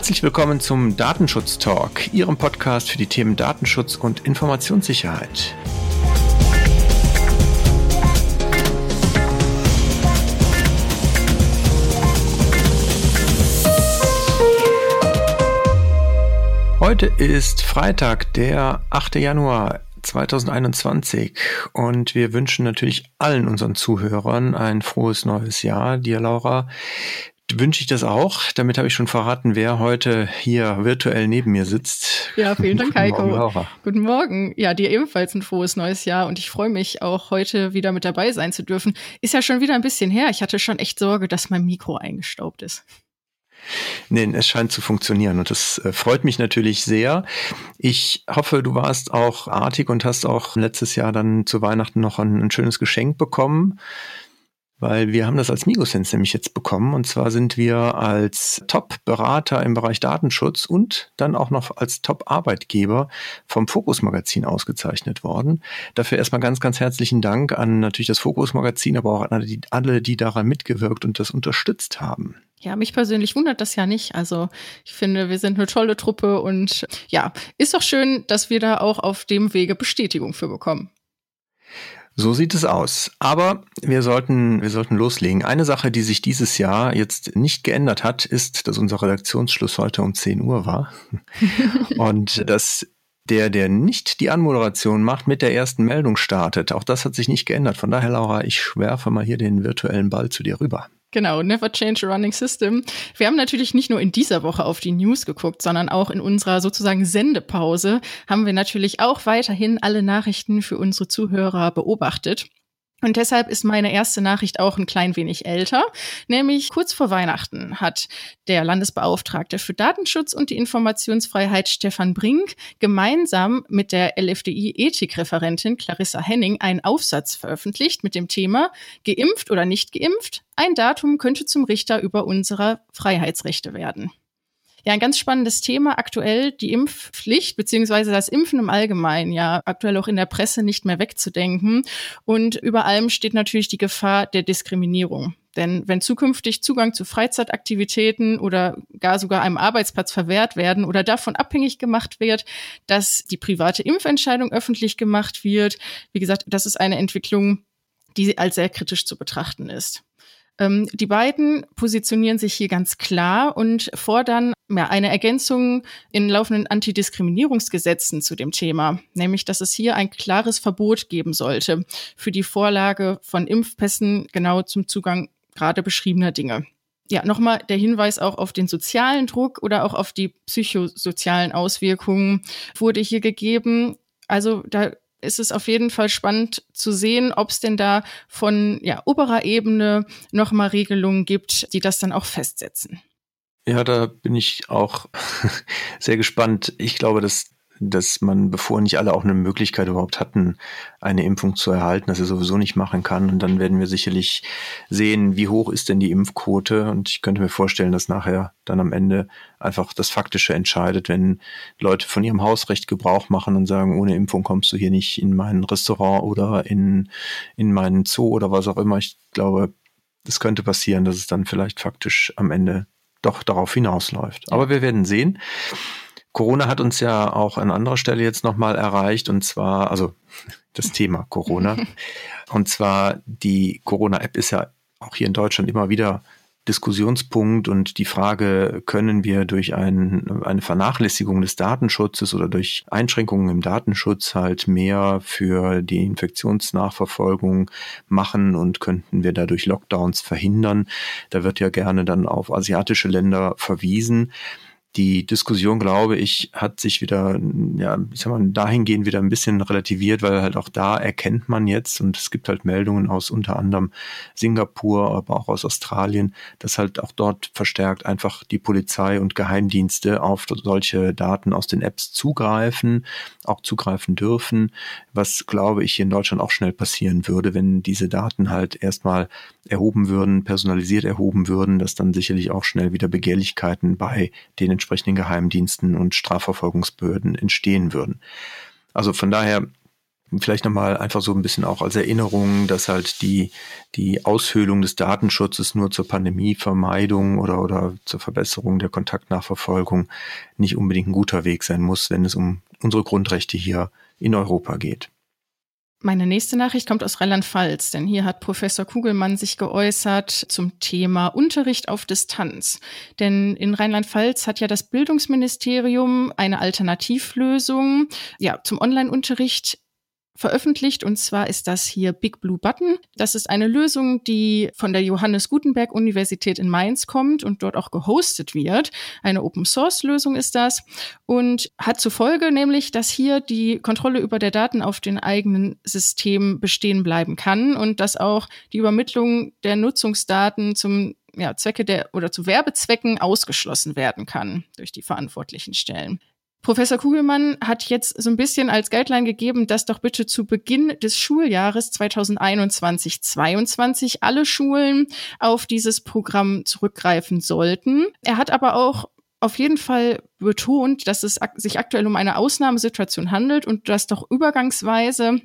Herzlich willkommen zum Datenschutz Talk, Ihrem Podcast für die Themen Datenschutz und Informationssicherheit. Heute ist Freitag, der 8. Januar 2021 und wir wünschen natürlich allen unseren Zuhörern ein frohes neues Jahr. Dir, Laura, wünsche ich das auch. Damit habe ich schon verraten, wer heute hier virtuell neben mir sitzt. Ja, vielen Dank, Heiko. Guten Morgen, Guten Morgen. Ja, dir ebenfalls ein frohes neues Jahr und ich freue mich auch heute wieder mit dabei sein zu dürfen. Ist ja schon wieder ein bisschen her. Ich hatte schon echt Sorge, dass mein Mikro eingestaubt ist. Nee, es scheint zu funktionieren und das äh, freut mich natürlich sehr. Ich hoffe, du warst auch artig und hast auch letztes Jahr dann zu Weihnachten noch ein, ein schönes Geschenk bekommen weil wir haben das als Migosense nämlich jetzt bekommen und zwar sind wir als Top-Berater im Bereich Datenschutz und dann auch noch als Top-Arbeitgeber vom Fokus Magazin ausgezeichnet worden. Dafür erstmal ganz, ganz herzlichen Dank an natürlich das Fokus Magazin, aber auch an alle, die daran mitgewirkt und das unterstützt haben. Ja, mich persönlich wundert das ja nicht. Also ich finde, wir sind eine tolle Truppe und ja, ist doch schön, dass wir da auch auf dem Wege Bestätigung für bekommen. So sieht es aus. Aber wir sollten, wir sollten loslegen. Eine Sache, die sich dieses Jahr jetzt nicht geändert hat, ist, dass unser Redaktionsschluss heute um 10 Uhr war. Und dass der, der nicht die Anmoderation macht, mit der ersten Meldung startet. Auch das hat sich nicht geändert. Von daher, Laura, ich schwerfe mal hier den virtuellen Ball zu dir rüber. Genau, Never Change a Running System. Wir haben natürlich nicht nur in dieser Woche auf die News geguckt, sondern auch in unserer sozusagen Sendepause haben wir natürlich auch weiterhin alle Nachrichten für unsere Zuhörer beobachtet. Und deshalb ist meine erste Nachricht auch ein klein wenig älter. Nämlich kurz vor Weihnachten hat der Landesbeauftragte für Datenschutz und die Informationsfreiheit Stefan Brink gemeinsam mit der LFDI-Ethikreferentin Clarissa Henning einen Aufsatz veröffentlicht mit dem Thema Geimpft oder nicht geimpft? Ein Datum könnte zum Richter über unsere Freiheitsrechte werden. Ja, ein ganz spannendes Thema aktuell, die Impfpflicht beziehungsweise das Impfen im Allgemeinen, ja, aktuell auch in der Presse nicht mehr wegzudenken. Und über allem steht natürlich die Gefahr der Diskriminierung. Denn wenn zukünftig Zugang zu Freizeitaktivitäten oder gar sogar einem Arbeitsplatz verwehrt werden oder davon abhängig gemacht wird, dass die private Impfentscheidung öffentlich gemacht wird, wie gesagt, das ist eine Entwicklung, die als sehr kritisch zu betrachten ist. Ähm, die beiden positionieren sich hier ganz klar und fordern ja, eine Ergänzung in laufenden Antidiskriminierungsgesetzen zu dem Thema, nämlich dass es hier ein klares Verbot geben sollte für die Vorlage von Impfpässen genau zum Zugang gerade beschriebener Dinge. Ja, nochmal der Hinweis auch auf den sozialen Druck oder auch auf die psychosozialen Auswirkungen wurde hier gegeben. Also da ist es auf jeden Fall spannend zu sehen, ob es denn da von ja, oberer Ebene nochmal Regelungen gibt, die das dann auch festsetzen. Ja, da bin ich auch sehr gespannt. Ich glaube, dass dass man, bevor nicht alle auch eine Möglichkeit überhaupt hatten, eine Impfung zu erhalten, dass er sowieso nicht machen kann. Und dann werden wir sicherlich sehen, wie hoch ist denn die Impfquote. Und ich könnte mir vorstellen, dass nachher dann am Ende einfach das Faktische entscheidet, wenn Leute von ihrem Hausrecht Gebrauch machen und sagen, ohne Impfung kommst du hier nicht in mein Restaurant oder in, in meinen Zoo oder was auch immer. Ich glaube, das könnte passieren, dass es dann vielleicht faktisch am Ende doch darauf hinausläuft. Aber wir werden sehen. Corona hat uns ja auch an anderer Stelle jetzt nochmal erreicht und zwar, also das Thema Corona. und zwar die Corona-App ist ja auch hier in Deutschland immer wieder Diskussionspunkt und die Frage, können wir durch ein, eine Vernachlässigung des Datenschutzes oder durch Einschränkungen im Datenschutz halt mehr für die Infektionsnachverfolgung machen und könnten wir dadurch Lockdowns verhindern? Da wird ja gerne dann auf asiatische Länder verwiesen die Diskussion, glaube ich, hat sich wieder, ja, ich sag mal, dahingehend wieder ein bisschen relativiert, weil halt auch da erkennt man jetzt, und es gibt halt Meldungen aus unter anderem Singapur, aber auch aus Australien, dass halt auch dort verstärkt einfach die Polizei und Geheimdienste auf solche Daten aus den Apps zugreifen, auch zugreifen dürfen, was, glaube ich, hier in Deutschland auch schnell passieren würde, wenn diese Daten halt erstmal erhoben würden, personalisiert erhoben würden, dass dann sicherlich auch schnell wieder Begehrlichkeiten bei den entsprechenden Geheimdiensten und Strafverfolgungsbehörden entstehen würden. Also von daher vielleicht nochmal einfach so ein bisschen auch als Erinnerung, dass halt die, die Aushöhlung des Datenschutzes nur zur Pandemievermeidung oder, oder zur Verbesserung der Kontaktnachverfolgung nicht unbedingt ein guter Weg sein muss, wenn es um unsere Grundrechte hier in Europa geht. Meine nächste Nachricht kommt aus Rheinland-Pfalz, denn hier hat Professor Kugelmann sich geäußert zum Thema Unterricht auf Distanz. Denn in Rheinland-Pfalz hat ja das Bildungsministerium eine Alternativlösung ja, zum Online-Unterricht veröffentlicht. Und zwar ist das hier Big Blue Button. Das ist eine Lösung, die von der Johannes Gutenberg Universität in Mainz kommt und dort auch gehostet wird. Eine Open Source Lösung ist das und hat zur Folge nämlich, dass hier die Kontrolle über der Daten auf den eigenen System bestehen bleiben kann und dass auch die Übermittlung der Nutzungsdaten zum ja, Zwecke der oder zu Werbezwecken ausgeschlossen werden kann durch die verantwortlichen Stellen. Professor Kugelmann hat jetzt so ein bisschen als Guideline gegeben, dass doch bitte zu Beginn des Schuljahres 2021-22 alle Schulen auf dieses Programm zurückgreifen sollten. Er hat aber auch auf jeden Fall betont, dass es sich aktuell um eine Ausnahmesituation handelt und dass doch übergangsweise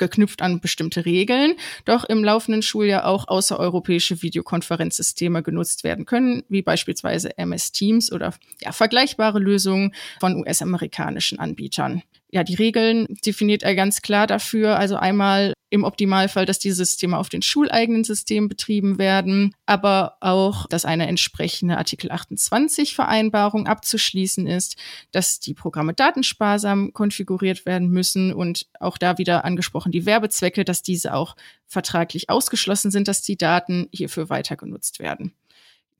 geknüpft an bestimmte Regeln, doch im laufenden Schuljahr auch außereuropäische Videokonferenzsysteme genutzt werden können, wie beispielsweise MS Teams oder ja, vergleichbare Lösungen von US-amerikanischen Anbietern ja, die Regeln definiert er ganz klar dafür. Also einmal im Optimalfall, dass die Systeme auf den schuleigenen Systemen betrieben werden, aber auch, dass eine entsprechende Artikel 28 Vereinbarung abzuschließen ist, dass die Programme datensparsam konfiguriert werden müssen und auch da wieder angesprochen die Werbezwecke, dass diese auch vertraglich ausgeschlossen sind, dass die Daten hierfür weiter genutzt werden.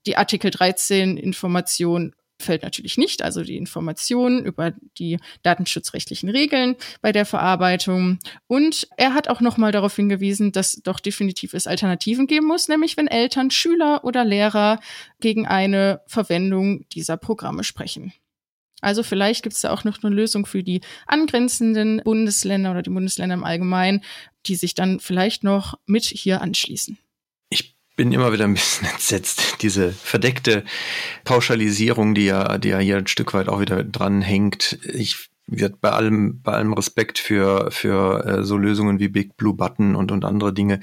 Die Artikel 13 Information fällt natürlich nicht, also die Informationen über die datenschutzrechtlichen Regeln bei der Verarbeitung. Und er hat auch nochmal darauf hingewiesen, dass doch definitiv es Alternativen geben muss, nämlich wenn Eltern, Schüler oder Lehrer gegen eine Verwendung dieser Programme sprechen. Also vielleicht gibt es da auch noch eine Lösung für die angrenzenden Bundesländer oder die Bundesländer im Allgemeinen, die sich dann vielleicht noch mit hier anschließen bin immer wieder ein bisschen entsetzt. Diese verdeckte Pauschalisierung, die ja, die ja hier ein Stück weit auch wieder dran hängt. Ich wird bei allem, bei allem Respekt für, für äh, so Lösungen wie Big Blue Button und, und andere Dinge,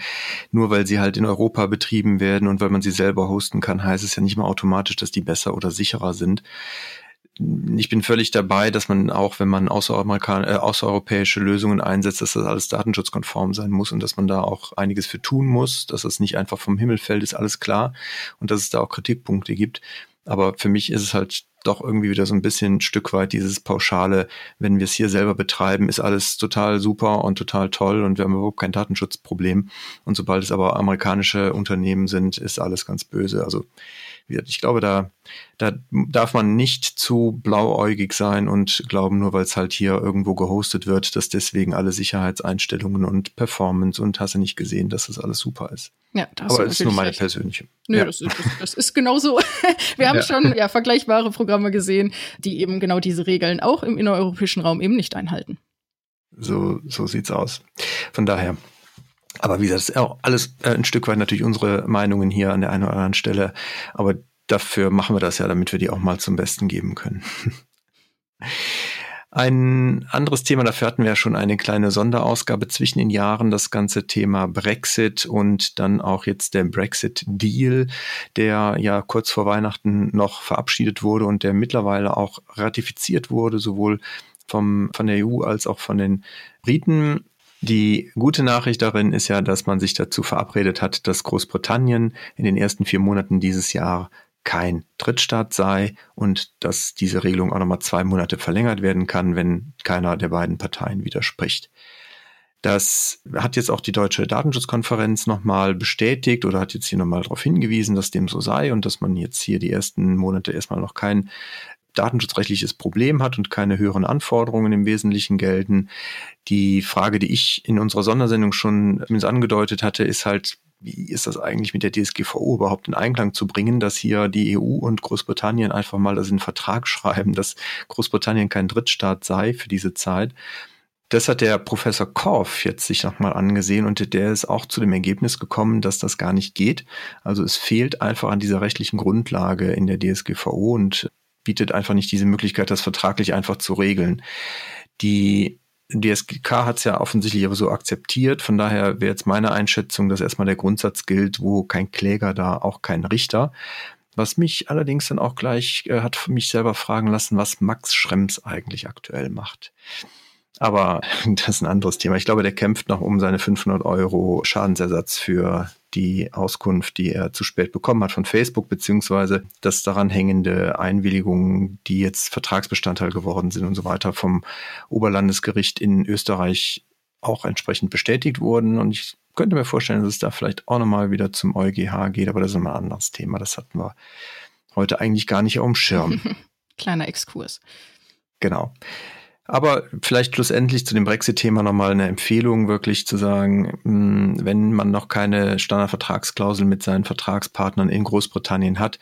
nur weil sie halt in Europa betrieben werden und weil man sie selber hosten kann, heißt es ja nicht mal automatisch, dass die besser oder sicherer sind ich bin völlig dabei, dass man auch, wenn man außeramerikan äh, außereuropäische Lösungen einsetzt, dass das alles datenschutzkonform sein muss und dass man da auch einiges für tun muss, dass es nicht einfach vom Himmel fällt, ist alles klar und dass es da auch Kritikpunkte gibt. Aber für mich ist es halt doch irgendwie wieder so ein bisschen ein Stück weit dieses Pauschale, wenn wir es hier selber betreiben, ist alles total super und total toll und wir haben überhaupt kein Datenschutzproblem. Und sobald es aber amerikanische Unternehmen sind, ist alles ganz böse. Also ich glaube, da, da darf man nicht zu blauäugig sein und glauben, nur weil es halt hier irgendwo gehostet wird, dass deswegen alle Sicherheitseinstellungen und Performance und hast du nicht gesehen, dass das alles super ist. Ja, das Aber ist nur meine recht. persönliche. Nö, ja. das, ist, das ist genau so. Wir haben ja. schon ja, vergleichbare Programme gesehen, die eben genau diese Regeln auch im innereuropäischen Raum eben nicht einhalten. So, so sieht's aus. Von daher, aber wie gesagt, das ist auch alles äh, ein Stück weit natürlich unsere Meinungen hier an der einen oder anderen Stelle. Aber dafür machen wir das ja, damit wir die auch mal zum Besten geben können. Ein anderes Thema, dafür hatten wir ja schon eine kleine Sonderausgabe zwischen den Jahren, das ganze Thema Brexit und dann auch jetzt der Brexit-Deal, der ja kurz vor Weihnachten noch verabschiedet wurde und der mittlerweile auch ratifiziert wurde, sowohl vom, von der EU als auch von den Briten. Die gute Nachricht darin ist ja, dass man sich dazu verabredet hat, dass Großbritannien in den ersten vier Monaten dieses Jahr kein Drittstaat sei und dass diese Regelung auch nochmal zwei Monate verlängert werden kann, wenn keiner der beiden Parteien widerspricht. Das hat jetzt auch die Deutsche Datenschutzkonferenz nochmal bestätigt oder hat jetzt hier nochmal darauf hingewiesen, dass dem so sei und dass man jetzt hier die ersten Monate erstmal noch kein datenschutzrechtliches Problem hat und keine höheren Anforderungen im Wesentlichen gelten. Die Frage, die ich in unserer Sondersendung schon angedeutet hatte, ist halt, wie ist das eigentlich mit der DSGVO überhaupt in Einklang zu bringen, dass hier die EU und Großbritannien einfach mal das in den Vertrag schreiben, dass Großbritannien kein Drittstaat sei für diese Zeit. Das hat der Professor Korff jetzt sich nochmal angesehen und der ist auch zu dem Ergebnis gekommen, dass das gar nicht geht. Also es fehlt einfach an dieser rechtlichen Grundlage in der DSGVO und bietet einfach nicht diese Möglichkeit, das vertraglich einfach zu regeln. Die DSGK hat es ja offensichtlich aber so akzeptiert. Von daher wäre jetzt meine Einschätzung, dass erstmal der Grundsatz gilt, wo kein Kläger da, auch kein Richter. Was mich allerdings dann auch gleich äh, hat mich selber fragen lassen, was Max Schrems eigentlich aktuell macht. Aber das ist ein anderes Thema. Ich glaube, der kämpft noch um seine 500 Euro Schadensersatz für die Auskunft, die er zu spät bekommen hat von Facebook, beziehungsweise das daran hängende Einwilligungen, die jetzt Vertragsbestandteil geworden sind und so weiter vom Oberlandesgericht in Österreich auch entsprechend bestätigt wurden. Und ich könnte mir vorstellen, dass es da vielleicht auch nochmal wieder zum EuGH geht, aber das ist immer ein anderes Thema. Das hatten wir heute eigentlich gar nicht auf dem Schirm. Kleiner Exkurs. Genau. Aber vielleicht schlussendlich zu dem Brexit-Thema nochmal eine Empfehlung, wirklich zu sagen, hm, wenn man noch keine Standardvertragsklausel mit seinen Vertragspartnern in Großbritannien hat,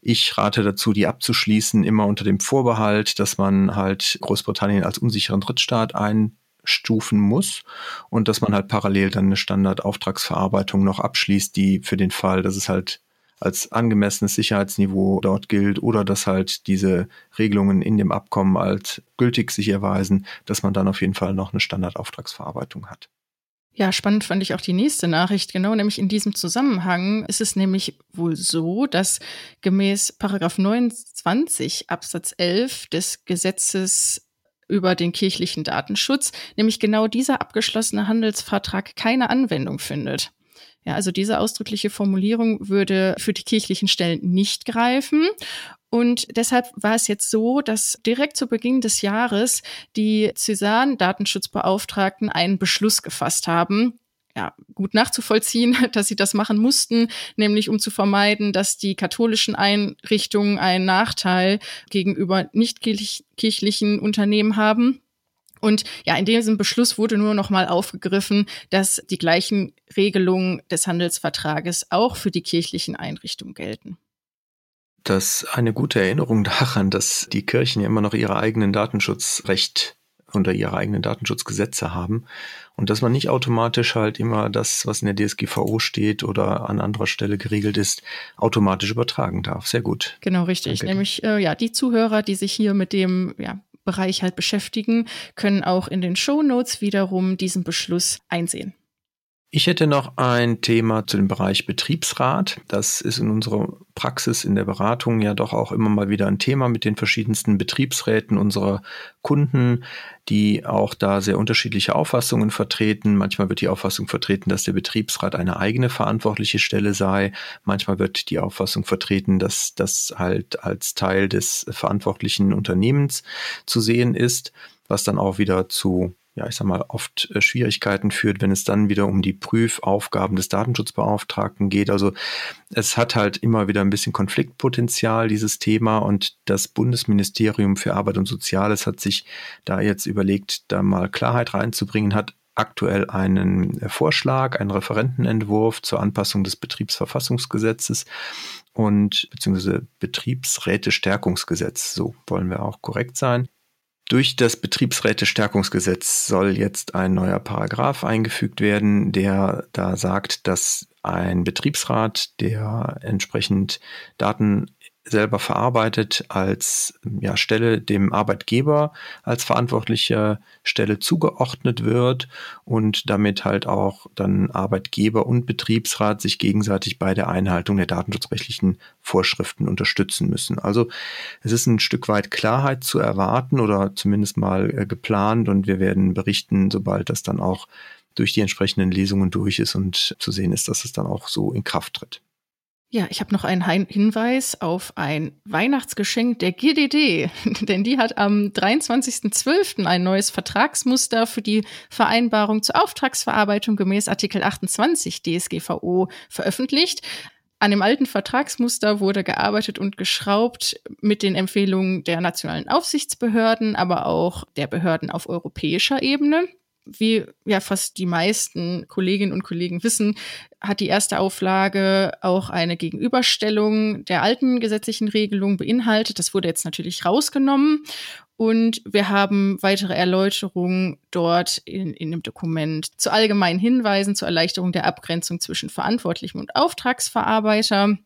ich rate dazu, die abzuschließen, immer unter dem Vorbehalt, dass man halt Großbritannien als unsicheren Drittstaat einstufen muss und dass man halt parallel dann eine Standardauftragsverarbeitung noch abschließt, die für den Fall, dass es halt als angemessenes Sicherheitsniveau dort gilt oder dass halt diese Regelungen in dem Abkommen als gültig sich erweisen, dass man dann auf jeden Fall noch eine Standardauftragsverarbeitung hat. Ja, spannend fand ich auch die nächste Nachricht. Genau, nämlich in diesem Zusammenhang ist es nämlich wohl so, dass gemäß Paragraph 29 Absatz 11 des Gesetzes über den kirchlichen Datenschutz, nämlich genau dieser abgeschlossene Handelsvertrag keine Anwendung findet. Ja, also diese ausdrückliche Formulierung würde für die kirchlichen Stellen nicht greifen. Und deshalb war es jetzt so, dass direkt zu Beginn des Jahres die Cäsan-Datenschutzbeauftragten einen Beschluss gefasst haben, ja, gut nachzuvollziehen, dass sie das machen mussten, nämlich um zu vermeiden, dass die katholischen Einrichtungen einen Nachteil gegenüber nicht kirchlichen Unternehmen haben. Und ja, in diesem Beschluss wurde nur noch mal aufgegriffen, dass die gleichen Regelungen des Handelsvertrages auch für die kirchlichen Einrichtungen gelten. Das ist eine gute Erinnerung daran, dass die Kirchen ja immer noch ihre eigenen Datenschutzrecht unter ihre eigenen Datenschutzgesetze haben und dass man nicht automatisch halt immer das, was in der DSGVO steht oder an anderer Stelle geregelt ist, automatisch übertragen darf. Sehr gut. Genau, richtig. Danke. Nämlich äh, ja, die Zuhörer, die sich hier mit dem ja, Bereich halt beschäftigen, können auch in den Show Notes wiederum diesen Beschluss einsehen. Ich hätte noch ein Thema zu dem Bereich Betriebsrat. Das ist in unserer Praxis in der Beratung ja doch auch immer mal wieder ein Thema mit den verschiedensten Betriebsräten unserer Kunden, die auch da sehr unterschiedliche Auffassungen vertreten. Manchmal wird die Auffassung vertreten, dass der Betriebsrat eine eigene verantwortliche Stelle sei. Manchmal wird die Auffassung vertreten, dass das halt als Teil des verantwortlichen Unternehmens zu sehen ist, was dann auch wieder zu ja, ich sag mal, oft äh, Schwierigkeiten führt, wenn es dann wieder um die Prüfaufgaben des Datenschutzbeauftragten geht. Also es hat halt immer wieder ein bisschen Konfliktpotenzial, dieses Thema. Und das Bundesministerium für Arbeit und Soziales hat sich da jetzt überlegt, da mal Klarheit reinzubringen, hat aktuell einen äh, Vorschlag, einen Referentenentwurf zur Anpassung des Betriebsverfassungsgesetzes und beziehungsweise Betriebsrätestärkungsgesetz, so wollen wir auch korrekt sein. Durch das Betriebsrätestärkungsgesetz soll jetzt ein neuer Paragraph eingefügt werden, der da sagt, dass ein Betriebsrat, der entsprechend Daten selber verarbeitet, als ja, Stelle dem Arbeitgeber als verantwortliche Stelle zugeordnet wird und damit halt auch dann Arbeitgeber und Betriebsrat sich gegenseitig bei der Einhaltung der datenschutzrechtlichen Vorschriften unterstützen müssen. Also es ist ein Stück weit Klarheit zu erwarten oder zumindest mal äh, geplant und wir werden berichten, sobald das dann auch durch die entsprechenden Lesungen durch ist und zu sehen ist, dass es dann auch so in Kraft tritt. Ja, ich habe noch einen Hinweis auf ein Weihnachtsgeschenk der GDD, denn die hat am 23.12. ein neues Vertragsmuster für die Vereinbarung zur Auftragsverarbeitung gemäß Artikel 28 DSGVO veröffentlicht. An dem alten Vertragsmuster wurde gearbeitet und geschraubt mit den Empfehlungen der nationalen Aufsichtsbehörden, aber auch der Behörden auf europäischer Ebene wie ja fast die meisten Kolleginnen und Kollegen wissen, hat die erste Auflage auch eine Gegenüberstellung der alten gesetzlichen Regelung beinhaltet. Das wurde jetzt natürlich rausgenommen. Und wir haben weitere Erläuterungen dort in, in dem Dokument zu allgemeinen Hinweisen zur Erleichterung der Abgrenzung zwischen Verantwortlichem und Auftragsverarbeiter.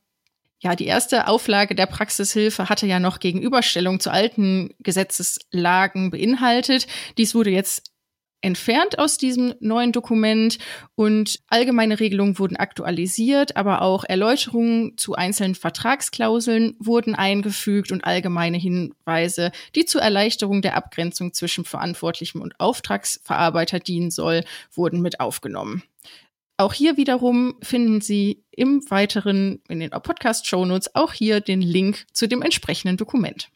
Ja, die erste Auflage der Praxishilfe hatte ja noch Gegenüberstellung zu alten Gesetzeslagen beinhaltet. Dies wurde jetzt entfernt aus diesem neuen Dokument und allgemeine Regelungen wurden aktualisiert, aber auch Erläuterungen zu einzelnen Vertragsklauseln wurden eingefügt und allgemeine Hinweise, die zur Erleichterung der Abgrenzung zwischen Verantwortlichem und Auftragsverarbeiter dienen soll, wurden mit aufgenommen. Auch hier wiederum finden Sie im weiteren in den Podcast-Shownotes auch hier den Link zu dem entsprechenden Dokument.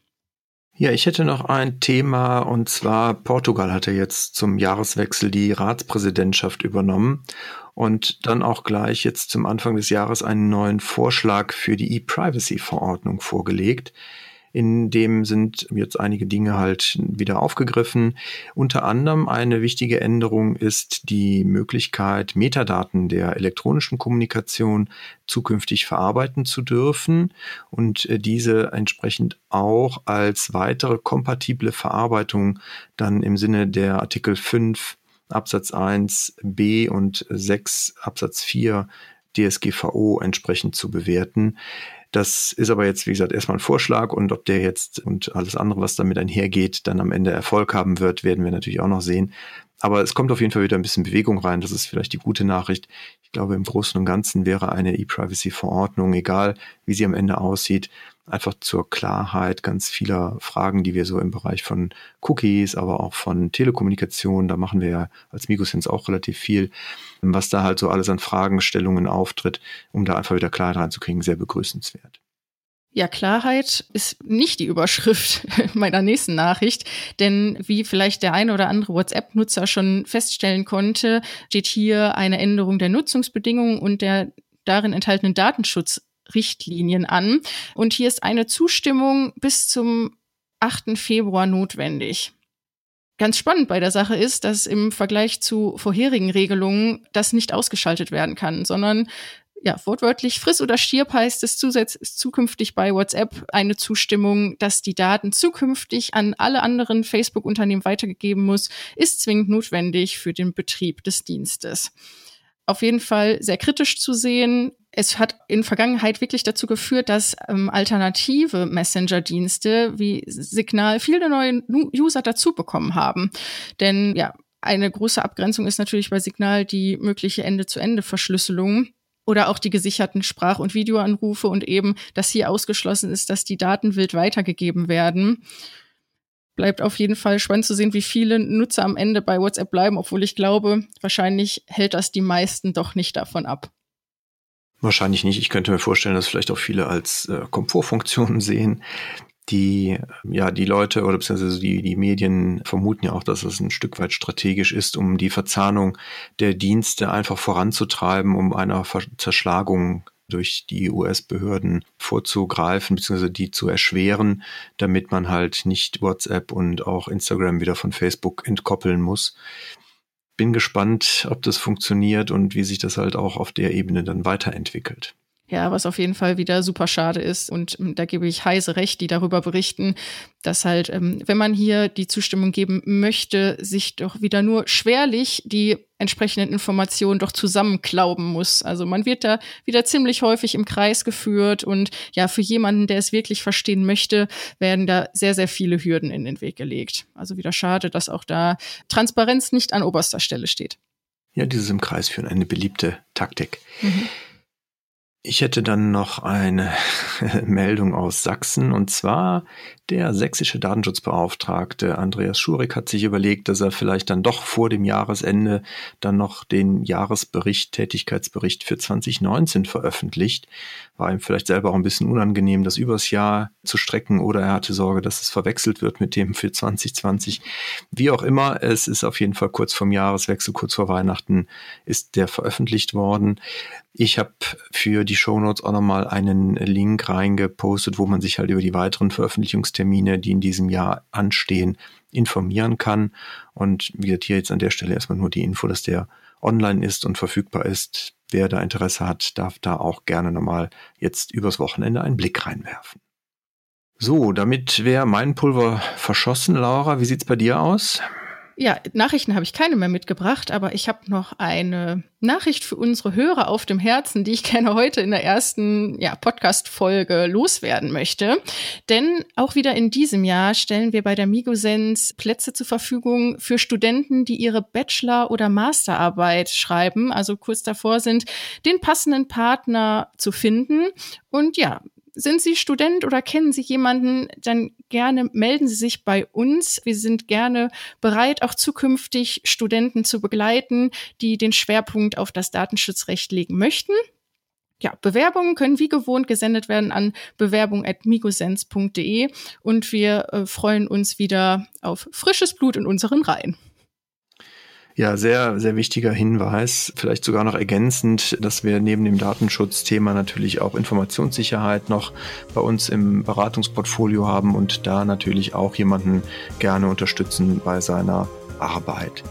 Ja, ich hätte noch ein Thema und zwar Portugal hatte jetzt zum Jahreswechsel die Ratspräsidentschaft übernommen und dann auch gleich jetzt zum Anfang des Jahres einen neuen Vorschlag für die E-Privacy-Verordnung vorgelegt. In dem sind jetzt einige Dinge halt wieder aufgegriffen. Unter anderem eine wichtige Änderung ist die Möglichkeit, Metadaten der elektronischen Kommunikation zukünftig verarbeiten zu dürfen und äh, diese entsprechend auch als weitere kompatible Verarbeitung dann im Sinne der Artikel 5 Absatz 1 b und 6 Absatz 4 DSGVO entsprechend zu bewerten. Das ist aber jetzt, wie gesagt, erstmal ein Vorschlag und ob der jetzt und alles andere, was damit einhergeht, dann am Ende Erfolg haben wird, werden wir natürlich auch noch sehen. Aber es kommt auf jeden Fall wieder ein bisschen Bewegung rein. Das ist vielleicht die gute Nachricht. Ich glaube, im Großen und Ganzen wäre eine E-Privacy-Verordnung, egal wie sie am Ende aussieht, einfach zur Klarheit ganz vieler Fragen, die wir so im Bereich von Cookies, aber auch von Telekommunikation, da machen wir ja als Migosense auch relativ viel, was da halt so alles an Fragestellungen auftritt, um da einfach wieder Klarheit reinzukriegen, sehr begrüßenswert. Ja, Klarheit ist nicht die Überschrift meiner nächsten Nachricht, denn wie vielleicht der eine oder andere WhatsApp-Nutzer schon feststellen konnte, steht hier eine Änderung der Nutzungsbedingungen und der darin enthaltenen Datenschutzrichtlinien an. Und hier ist eine Zustimmung bis zum 8. Februar notwendig. Ganz spannend bei der Sache ist, dass im Vergleich zu vorherigen Regelungen das nicht ausgeschaltet werden kann, sondern ja, wortwörtlich friss oder stirb heißt es zusätzlich zukünftig bei WhatsApp eine Zustimmung, dass die Daten zukünftig an alle anderen Facebook-Unternehmen weitergegeben muss, ist zwingend notwendig für den Betrieb des Dienstes. Auf jeden Fall sehr kritisch zu sehen. Es hat in Vergangenheit wirklich dazu geführt, dass ähm, alternative Messenger-Dienste wie Signal viele neue User dazu bekommen haben. Denn ja, eine große Abgrenzung ist natürlich bei Signal die mögliche Ende-zu-Ende-Verschlüsselung oder auch die gesicherten Sprach- und Videoanrufe und eben, dass hier ausgeschlossen ist, dass die Daten wild weitergegeben werden. Bleibt auf jeden Fall spannend zu sehen, wie viele Nutzer am Ende bei WhatsApp bleiben, obwohl ich glaube, wahrscheinlich hält das die meisten doch nicht davon ab. Wahrscheinlich nicht. Ich könnte mir vorstellen, dass vielleicht auch viele als äh, Komfortfunktionen sehen die, ja, die Leute oder beziehungsweise die, die Medien vermuten ja auch, dass es ein Stück weit strategisch ist, um die Verzahnung der Dienste einfach voranzutreiben, um einer Zerschlagung durch die US-Behörden vorzugreifen, beziehungsweise die zu erschweren, damit man halt nicht WhatsApp und auch Instagram wieder von Facebook entkoppeln muss. Bin gespannt, ob das funktioniert und wie sich das halt auch auf der Ebene dann weiterentwickelt. Ja, was auf jeden Fall wieder super schade ist. Und ähm, da gebe ich Heise recht, die darüber berichten, dass halt, ähm, wenn man hier die Zustimmung geben möchte, sich doch wieder nur schwerlich die entsprechenden Informationen doch zusammenklauben muss. Also man wird da wieder ziemlich häufig im Kreis geführt und ja, für jemanden, der es wirklich verstehen möchte, werden da sehr, sehr viele Hürden in den Weg gelegt. Also wieder schade, dass auch da Transparenz nicht an oberster Stelle steht. Ja, dieses im Kreis führen, eine beliebte Taktik. Mhm. Ich hätte dann noch eine Meldung aus Sachsen und zwar der sächsische Datenschutzbeauftragte Andreas Schurig hat sich überlegt, dass er vielleicht dann doch vor dem Jahresende dann noch den Jahresbericht, Tätigkeitsbericht für 2019 veröffentlicht. War ihm vielleicht selber auch ein bisschen unangenehm, das übers Jahr zu strecken oder er hatte Sorge, dass es verwechselt wird mit dem für 2020. Wie auch immer, es ist auf jeden Fall kurz vorm Jahreswechsel, kurz vor Weihnachten ist der veröffentlicht worden. Ich habe für die Shownotes auch nochmal einen Link reingepostet, wo man sich halt über die weiteren Veröffentlichungstermine, die in diesem Jahr anstehen, informieren kann. Und wie gesagt, hier jetzt an der Stelle erstmal nur die Info, dass der online ist und verfügbar ist. Wer da Interesse hat, darf da auch gerne nochmal jetzt übers Wochenende einen Blick reinwerfen. So, damit wäre mein Pulver verschossen, Laura. Wie sieht's bei dir aus? Ja, Nachrichten habe ich keine mehr mitgebracht, aber ich habe noch eine Nachricht für unsere Hörer auf dem Herzen, die ich gerne heute in der ersten ja, Podcast-Folge loswerden möchte. Denn auch wieder in diesem Jahr stellen wir bei der Migosens Plätze zur Verfügung für Studenten, die ihre Bachelor- oder Masterarbeit schreiben, also kurz davor sind, den passenden Partner zu finden. Und ja, sind Sie Student oder kennen Sie jemanden, dann gerne melden Sie sich bei uns. Wir sind gerne bereit, auch zukünftig Studenten zu begleiten, die den Schwerpunkt auf das Datenschutzrecht legen möchten. Ja, Bewerbungen können wie gewohnt gesendet werden an bewerbung.migosens.de und wir äh, freuen uns wieder auf frisches Blut in unseren Reihen. Ja, sehr, sehr wichtiger Hinweis. Vielleicht sogar noch ergänzend, dass wir neben dem Datenschutzthema natürlich auch Informationssicherheit noch bei uns im Beratungsportfolio haben und da natürlich auch jemanden gerne unterstützen bei seiner Arbeit.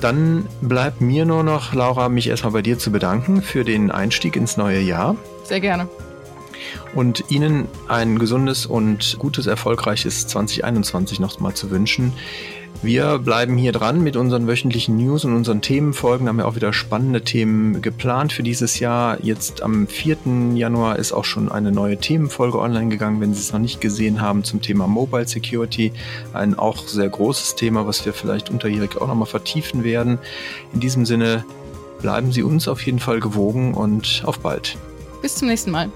Dann bleibt mir nur noch, Laura, mich erstmal bei dir zu bedanken für den Einstieg ins neue Jahr. Sehr gerne. Und Ihnen ein gesundes und gutes, erfolgreiches 2021 noch mal zu wünschen. Wir bleiben hier dran mit unseren wöchentlichen News und unseren Themenfolgen. Da haben wir auch wieder spannende Themen geplant für dieses Jahr. Jetzt am 4. Januar ist auch schon eine neue Themenfolge online gegangen, wenn Sie es noch nicht gesehen haben, zum Thema Mobile Security. Ein auch sehr großes Thema, was wir vielleicht unterjährig auch nochmal vertiefen werden. In diesem Sinne bleiben Sie uns auf jeden Fall gewogen und auf bald. Bis zum nächsten Mal.